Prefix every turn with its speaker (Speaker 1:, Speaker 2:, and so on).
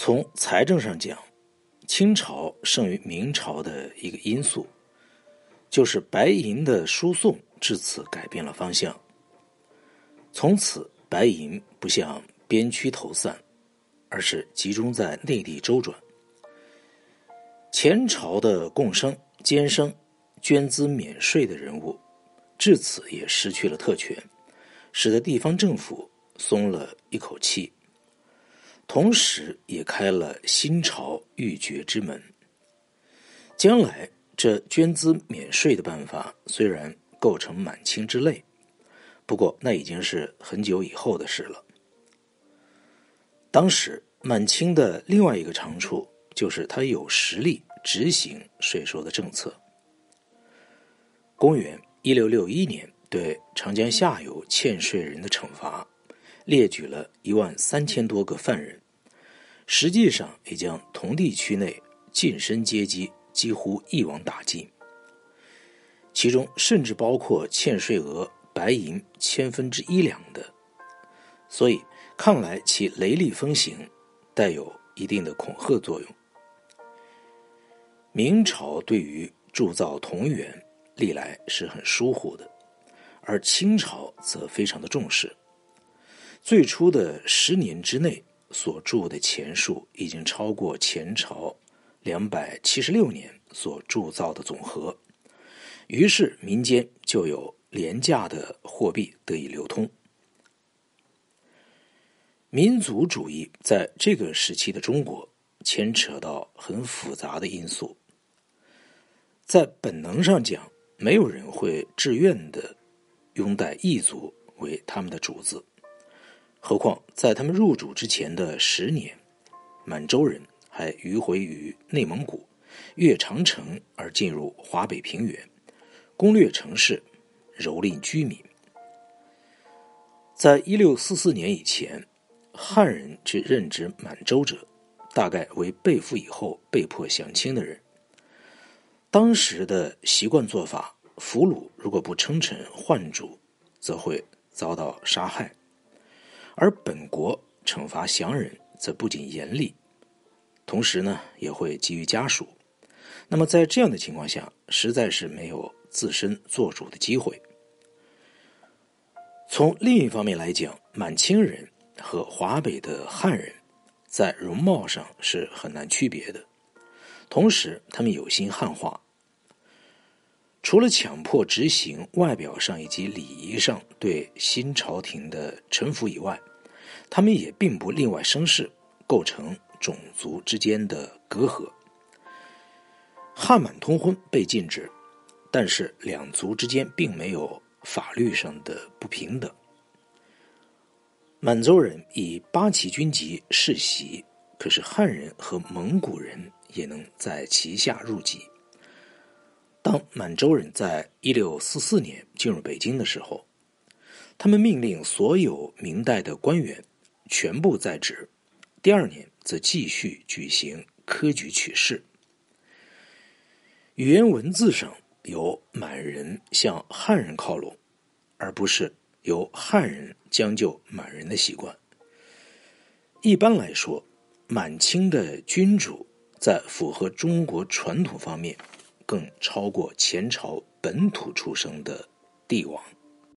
Speaker 1: 从财政上讲，清朝胜于明朝的一个因素，就是白银的输送至此改变了方向。从此，白银不向边区投散，而是集中在内地周转。前朝的贡生、监生、捐资免税的人物，至此也失去了特权，使得地方政府松了一口气。同时，也开了新朝欲绝之门。将来，这捐资免税的办法虽然构成满清之累，不过那已经是很久以后的事了。当时，满清的另外一个长处就是他有实力执行税收的政策。公元一六六一年，对长江下游欠税人的惩罚。列举了一万三千多个犯人，实际上也将同地区内近身阶级几乎一网打尽，其中甚至包括欠税额白银千分之一两的，所以看来其雷厉风行，带有一定的恐吓作用。明朝对于铸造铜元历来是很疏忽的，而清朝则非常的重视。最初的十年之内所铸的钱数已经超过前朝两百七十六年所铸造的总和，于是民间就有廉价的货币得以流通。民族主义在这个时期的中国牵扯到很复杂的因素，在本能上讲，没有人会自愿的拥戴异族为他们的主子。何况在他们入主之前的十年，满洲人还迂回于内蒙古，越长城而进入华北平原，攻略城市，蹂躏居民。在一六四四年以前，汉人去任职满洲者，大概为被俘以后被迫降清的人。当时的习惯做法，俘虏如果不称臣换主，则会遭到杀害。而本国惩罚降人，则不仅严厉，同时呢也会给予家属。那么在这样的情况下，实在是没有自身做主的机会。从另一方面来讲，满清人和华北的汉人在容貌上是很难区别的，同时他们有心汉化。除了强迫执行外表上以及礼仪上对新朝廷的臣服以外，他们也并不另外生事，构成种族之间的隔阂。汉满通婚被禁止，但是两族之间并没有法律上的不平等。满洲人以八旗军籍世袭，可是汉人和蒙古人也能在旗下入籍。当满洲人在一六四四年进入北京的时候，他们命令所有明代的官员。全部在职，第二年则继续举行科举取士。语言文字上由满人向汉人靠拢，而不是由汉人将就满人的习惯。一般来说，满清的君主在符合中国传统方面，更超过前朝本土出生的帝王。